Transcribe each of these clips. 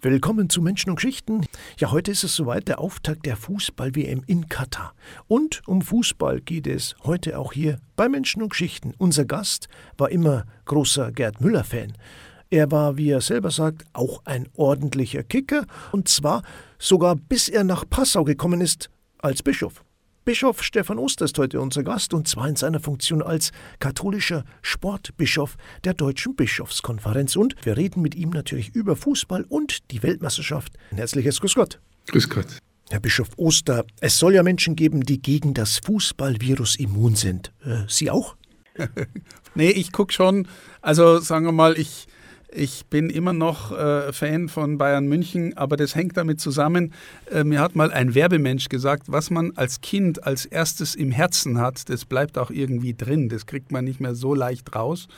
Willkommen zu Menschen und Geschichten. Ja, heute ist es soweit der Auftakt der Fußball-WM in Katar. Und um Fußball geht es heute auch hier bei Menschen und Geschichten. Unser Gast war immer großer Gerd Müller-Fan. Er war, wie er selber sagt, auch ein ordentlicher Kicker und zwar sogar bis er nach Passau gekommen ist als Bischof. Bischof Stefan Oster ist heute unser Gast und zwar in seiner Funktion als katholischer Sportbischof der Deutschen Bischofskonferenz. Und wir reden mit ihm natürlich über Fußball und die Weltmeisterschaft. Ein herzliches Grüß Gott. Grüß Gott. Herr Bischof Oster, es soll ja Menschen geben, die gegen das Fußballvirus immun sind. Äh, Sie auch? nee, ich gucke schon. Also sagen wir mal, ich ich bin immer noch äh, Fan von Bayern München, aber das hängt damit zusammen. Äh, mir hat mal ein Werbemensch gesagt, was man als Kind als erstes im Herzen hat, das bleibt auch irgendwie drin. Das kriegt man nicht mehr so leicht raus.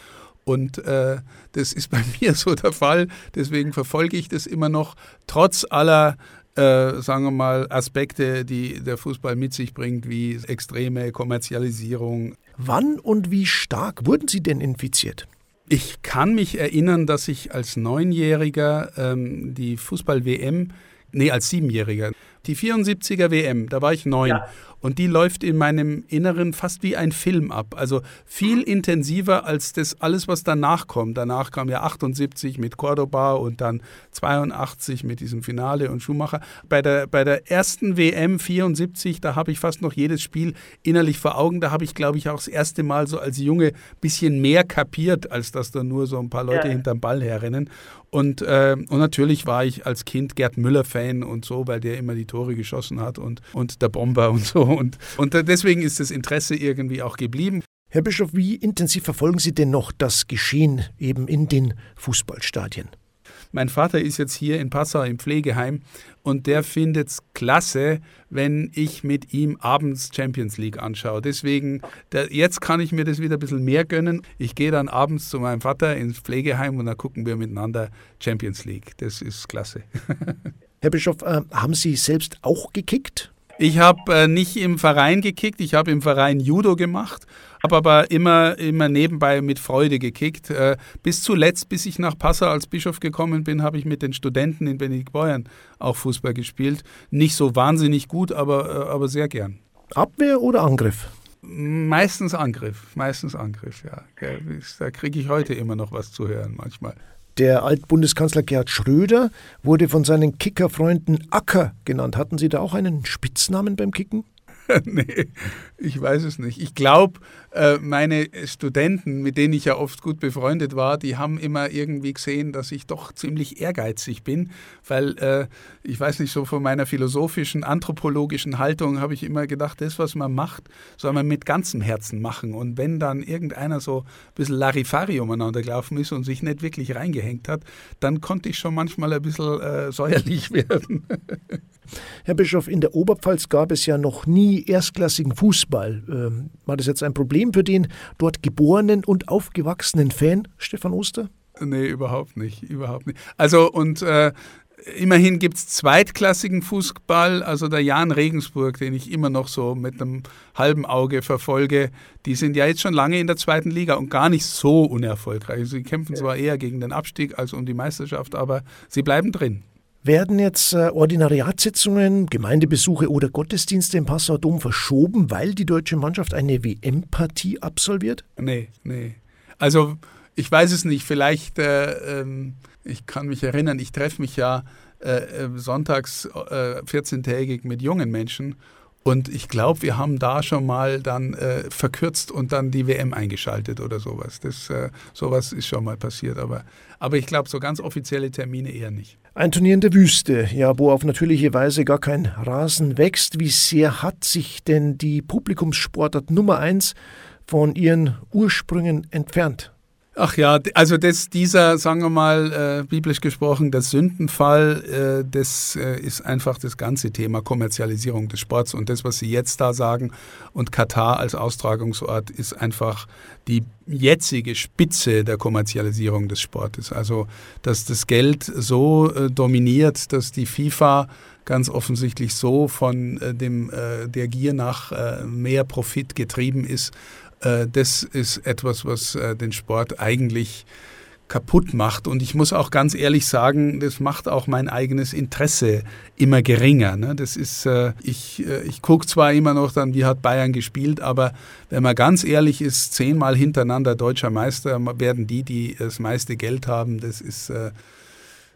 Und äh, das ist bei mir so der Fall. Deswegen verfolge ich das immer noch, trotz aller äh, sagen wir mal, Aspekte, die der Fußball mit sich bringt, wie extreme Kommerzialisierung. Wann und wie stark wurden Sie denn infiziert? Ich kann mich erinnern, dass ich als Neunjähriger ähm, die Fußball-WM, nee, als Siebenjähriger, die 74er WM, da war ich neun. Ja. Und die läuft in meinem Inneren fast wie ein Film ab. Also viel intensiver als das alles, was danach kommt. Danach kam ja 78 mit Cordoba und dann 82 mit diesem Finale und Schumacher. Bei der, bei der ersten WM 74, da habe ich fast noch jedes Spiel innerlich vor Augen. Da habe ich, glaube ich, auch das erste Mal so als Junge ein bisschen mehr kapiert, als dass da nur so ein paar Leute ja. hinterm Ball herrennen. Und, äh, und natürlich war ich als Kind Gerd Müller-Fan und so, weil der immer die Tore geschossen hat und, und der Bomber und so. Und, und deswegen ist das Interesse irgendwie auch geblieben. Herr Bischof, wie intensiv verfolgen Sie denn noch das Geschehen eben in den Fußballstadien? Mein Vater ist jetzt hier in Passau im Pflegeheim und der findet es klasse, wenn ich mit ihm abends Champions League anschaue. Deswegen, der, jetzt kann ich mir das wieder ein bisschen mehr gönnen. Ich gehe dann abends zu meinem Vater ins Pflegeheim und dann gucken wir miteinander Champions League. Das ist klasse. Herr Bischof, äh, haben Sie selbst auch gekickt? Ich habe äh, nicht im Verein gekickt, ich habe im Verein Judo gemacht, habe aber immer, immer nebenbei mit Freude gekickt. Äh, bis zuletzt, bis ich nach Passau als Bischof gekommen bin, habe ich mit den Studenten in Benediktbeuern auch Fußball gespielt. Nicht so wahnsinnig gut, aber, äh, aber sehr gern. Abwehr oder Angriff? Meistens Angriff, meistens Angriff, ja. Da kriege ich heute immer noch was zu hören manchmal. Der Altbundeskanzler Gerhard Schröder wurde von seinen Kickerfreunden Acker genannt. Hatten Sie da auch einen Spitznamen beim Kicken? nee, ich weiß es nicht. Ich glaube, äh, meine Studenten, mit denen ich ja oft gut befreundet war, die haben immer irgendwie gesehen, dass ich doch ziemlich ehrgeizig bin, weil äh, ich weiß nicht, so von meiner philosophischen, anthropologischen Haltung habe ich immer gedacht, das, was man macht, soll man mit ganzem Herzen machen. Und wenn dann irgendeiner so ein bisschen Larifari umeinander gelaufen ist und sich nicht wirklich reingehängt hat, dann konnte ich schon manchmal ein bisschen äh, säuerlich werden. Herr Bischof, in der Oberpfalz gab es ja noch nie erstklassigen Fußball. Ähm, war das jetzt ein Problem für den dort geborenen und aufgewachsenen Fan, Stefan Oster? Nee, überhaupt nicht, überhaupt nicht. Also und äh, immerhin gibt es zweitklassigen Fußball, also der Jan Regensburg, den ich immer noch so mit einem halben Auge verfolge, die sind ja jetzt schon lange in der zweiten Liga und gar nicht so unerfolgreich. Sie kämpfen zwar eher gegen den Abstieg als um die Meisterschaft, aber sie bleiben drin. Werden jetzt äh, Ordinariatssitzungen, Gemeindebesuche oder Gottesdienste im Passauer Dom verschoben, weil die deutsche Mannschaft eine WM-Partie absolviert? Nee, nee. Also ich weiß es nicht. Vielleicht, äh, ähm, ich kann mich erinnern, ich treffe mich ja äh, äh sonntags äh, 14-tägig mit jungen Menschen und ich glaube, wir haben da schon mal dann äh, verkürzt und dann die WM eingeschaltet oder sowas. Das, äh, sowas ist schon mal passiert. Aber, aber ich glaube, so ganz offizielle Termine eher nicht. Ein Turnier in der Wüste, ja, wo auf natürliche Weise gar kein Rasen wächst. Wie sehr hat sich denn die Publikumssportart Nummer eins von ihren Ursprüngen entfernt? Ach ja, also das, dieser, sagen wir mal, äh, biblisch gesprochen, der Sündenfall, äh, das äh, ist einfach das ganze Thema Kommerzialisierung des Sports. Und das, was Sie jetzt da sagen, und Katar als Austragungsort, ist einfach die jetzige Spitze der Kommerzialisierung des Sportes. Also, dass das Geld so äh, dominiert, dass die FIFA ganz offensichtlich so von äh, dem, äh, der Gier nach mehr Profit getrieben ist, das ist etwas, was äh, den Sport eigentlich kaputt macht. Und ich muss auch ganz ehrlich sagen, das macht auch mein eigenes Interesse immer geringer. Ne? Das ist, äh, ich, äh, ich gucke zwar immer noch dann, wie hat Bayern gespielt, aber wenn man ganz ehrlich ist, zehnmal hintereinander deutscher Meister werden die, die das meiste Geld haben, das ist, äh,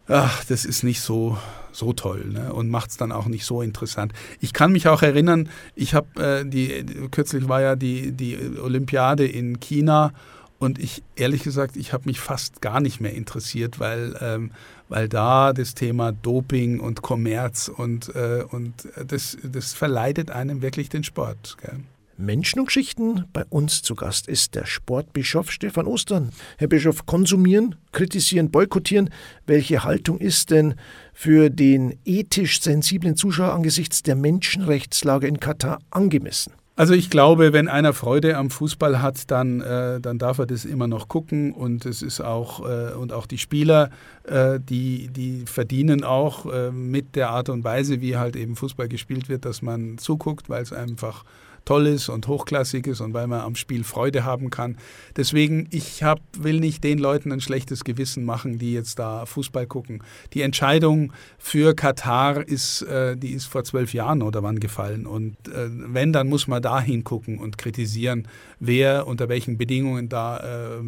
ach, das ist nicht so, so toll ne? und macht es dann auch nicht so interessant. Ich kann mich auch erinnern, ich habe äh, die, kürzlich war ja die, die Olympiade in China und ich, ehrlich gesagt, ich habe mich fast gar nicht mehr interessiert, weil, ähm, weil da das Thema Doping und Kommerz und, äh, und das, das verleidet einem wirklich den Sport. Gell? Menschen und Geschichten. Bei uns zu Gast ist der Sportbischof Stefan Ostern. Herr Bischof, konsumieren, kritisieren, boykottieren. Welche Haltung ist denn für den ethisch sensiblen Zuschauer angesichts der Menschenrechtslage in Katar angemessen? Also ich glaube, wenn einer Freude am Fußball hat, dann, äh, dann darf er das immer noch gucken und es ist auch äh, und auch die Spieler, äh, die, die verdienen auch äh, mit der Art und Weise, wie halt eben Fußball gespielt wird, dass man zuguckt, weil es einfach toll ist und hochklassig ist und weil man am Spiel Freude haben kann. Deswegen, ich hab, will nicht den Leuten ein schlechtes Gewissen machen, die jetzt da Fußball gucken. Die Entscheidung für Katar ist, äh, die ist vor zwölf Jahren oder wann gefallen. Und äh, wenn, dann muss man da hingucken und kritisieren, wer unter welchen Bedingungen da äh,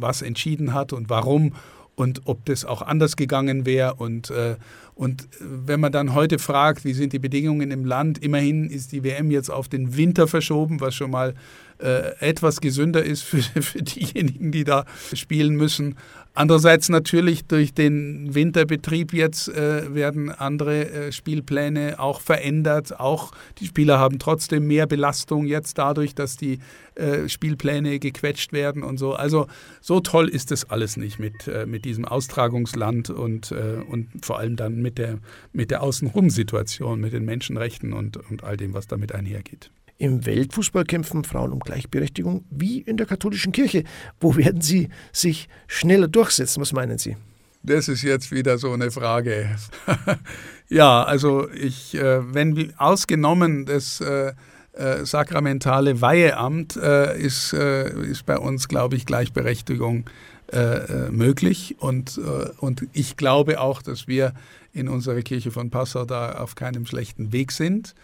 was entschieden hat und warum und ob das auch anders gegangen wäre. Und, äh, und wenn man dann heute fragt, wie sind die Bedingungen im Land, immerhin ist die WM jetzt auf den Winter verschoben, was schon mal äh, etwas gesünder ist für, für diejenigen, die da spielen müssen. Andererseits natürlich durch den Winterbetrieb jetzt äh, werden andere äh, Spielpläne auch verändert. Auch die Spieler haben trotzdem mehr Belastung jetzt dadurch, dass die äh, Spielpläne gequetscht werden und so. Also so toll ist das alles nicht mit, äh, mit diesem Austragungsland und, äh, und vor allem dann mit der, mit der Außenrum-Situation, mit den Menschenrechten und, und all dem, was damit einhergeht. Im Weltfußball kämpfen Frauen um Gleichberechtigung wie in der katholischen Kirche. Wo werden sie sich schneller durchsetzen? Was meinen Sie? Das ist jetzt wieder so eine Frage. ja, also ich, äh, wenn ausgenommen das äh, äh, sakramentale Weiheamt ist, ist bei uns, glaube ich, Gleichberechtigung möglich. Und, und ich glaube auch, dass wir in unserer Kirche von Passau da auf keinem schlechten Weg sind.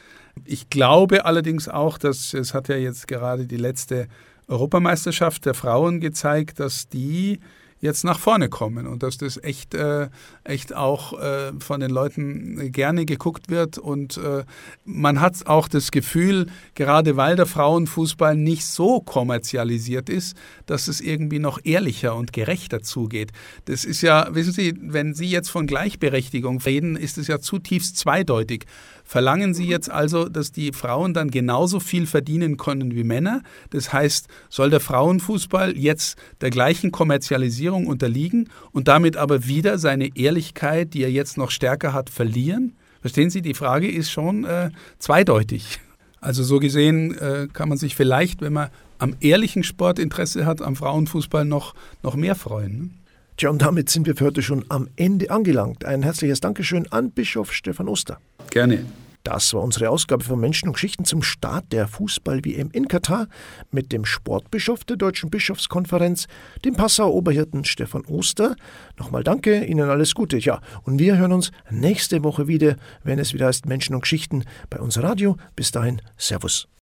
Ich glaube allerdings auch, dass es hat ja jetzt gerade die letzte Europameisterschaft der Frauen gezeigt, dass die jetzt nach vorne kommen und dass das echt, äh, echt auch äh, von den Leuten gerne geguckt wird. Und äh, man hat auch das Gefühl, gerade weil der Frauenfußball nicht so kommerzialisiert ist, dass es irgendwie noch ehrlicher und gerechter zugeht. Das ist ja, wissen Sie, wenn Sie jetzt von Gleichberechtigung reden, ist es ja zutiefst zweideutig. Verlangen Sie jetzt also, dass die Frauen dann genauso viel verdienen können wie Männer? Das heißt, soll der Frauenfußball jetzt der gleichen Kommerzialisierung unterliegen und damit aber wieder seine Ehrlichkeit, die er jetzt noch stärker hat, verlieren? Verstehen Sie, die Frage ist schon äh, zweideutig. Also so gesehen äh, kann man sich vielleicht, wenn man am ehrlichen Sport Interesse hat, am Frauenfußball noch, noch mehr freuen. Ne? Tja, und damit sind wir für heute schon am Ende angelangt. Ein herzliches Dankeschön an Bischof Stefan Oster. Gerne. Das war unsere Ausgabe von Menschen und Geschichten zum Start der Fußball-WM in Katar mit dem Sportbischof der Deutschen Bischofskonferenz, dem Passauer Oberhirten Stefan Oster. Nochmal danke, Ihnen alles Gute. Ja, und wir hören uns nächste Woche wieder, wenn es wieder heißt Menschen und Geschichten bei uns Radio. Bis dahin, Servus.